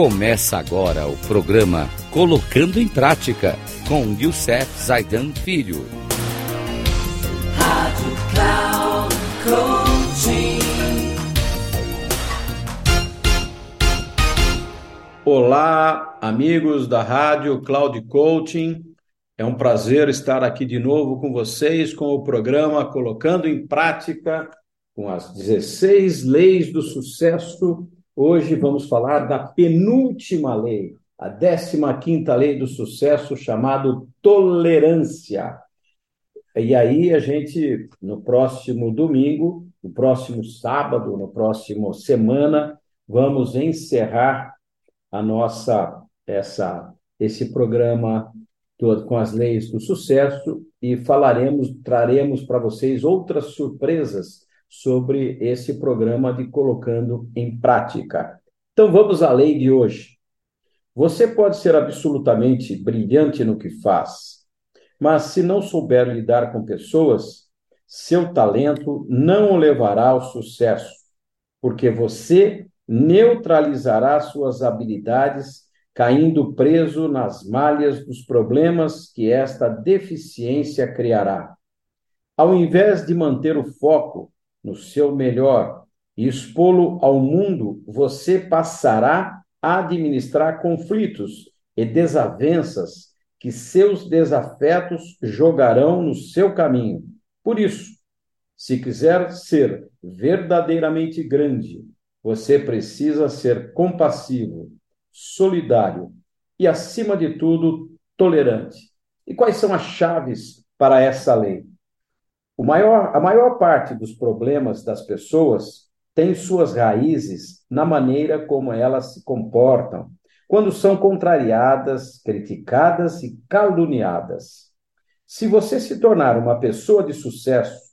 Começa agora o programa Colocando em Prática com Youssef Zaidan Filho. Rádio Cloud Olá, amigos da Rádio Cloud Coaching. É um prazer estar aqui de novo com vocês com o programa Colocando em Prática com as 16 leis do sucesso. Hoje vamos falar da penúltima lei, a 15ª lei do sucesso, chamado tolerância. E aí a gente no próximo domingo, no próximo sábado, no próximo semana, vamos encerrar a nossa essa esse programa todo com as leis do sucesso e falaremos, traremos para vocês outras surpresas sobre esse programa de colocando em prática. Então vamos à lei de hoje. Você pode ser absolutamente brilhante no que faz, mas se não souber lidar com pessoas, seu talento não o levará ao sucesso, porque você neutralizará suas habilidades, caindo preso nas malhas dos problemas que esta deficiência criará. Ao invés de manter o foco no seu melhor e expô-lo ao mundo, você passará a administrar conflitos e desavenças que seus desafetos jogarão no seu caminho. Por isso, se quiser ser verdadeiramente grande, você precisa ser compassivo, solidário e, acima de tudo, tolerante. E quais são as chaves para essa lei? Maior, a maior parte dos problemas das pessoas tem suas raízes na maneira como elas se comportam quando são contrariadas, criticadas e caluniadas. Se você se tornar uma pessoa de sucesso,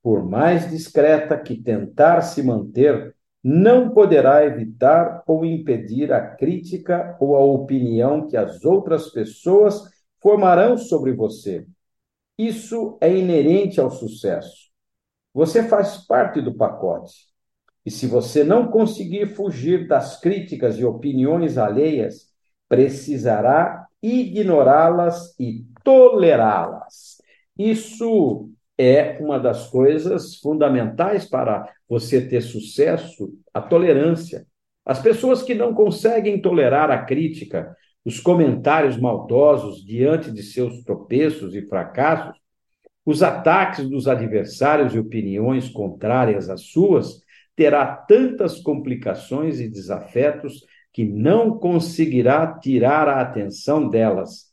por mais discreta que tentar se manter, não poderá evitar ou impedir a crítica ou a opinião que as outras pessoas formarão sobre você. Isso é inerente ao sucesso. Você faz parte do pacote. E se você não conseguir fugir das críticas e opiniões alheias, precisará ignorá-las e tolerá-las. Isso é uma das coisas fundamentais para você ter sucesso, a tolerância. As pessoas que não conseguem tolerar a crítica, os comentários maldosos diante de seus tropeços e fracassos, os ataques dos adversários e opiniões contrárias às suas, terá tantas complicações e desafetos que não conseguirá tirar a atenção delas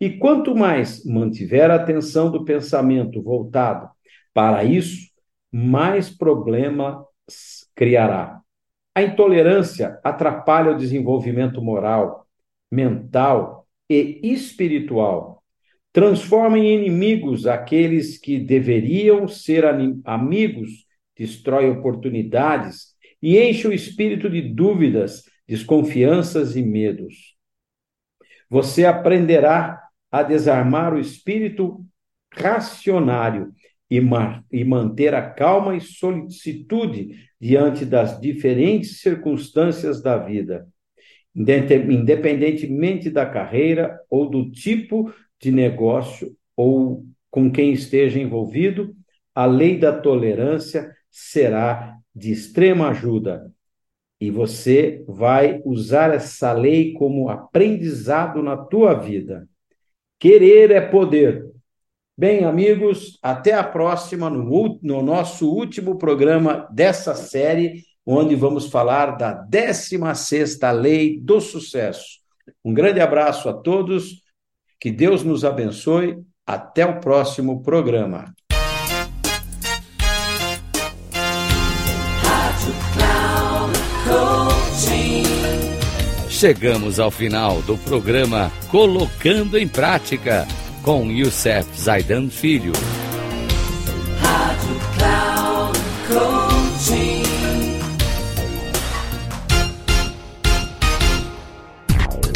e quanto mais mantiver a atenção do pensamento voltado para isso, mais problemas criará. A intolerância atrapalha o desenvolvimento moral, mental e espiritual. Transforma em inimigos aqueles que deveriam ser amigos, destrói oportunidades e enche o espírito de dúvidas, desconfianças e medos. Você aprenderá a desarmar o espírito racionário e, e manter a calma e solicitude diante das diferentes circunstâncias da vida, independentemente da carreira ou do tipo de negócio ou com quem esteja envolvido, a lei da tolerância será de extrema ajuda. E você vai usar essa lei como aprendizado na tua vida. Querer é poder. Bem, amigos, até a próxima no, no, nosso último programa dessa série, onde vamos falar da 16 Lei do Sucesso. Um grande abraço a todos, que Deus nos abençoe. Até o próximo programa. Chegamos ao final do programa Colocando em Prática com Youssef Zaidan Filho.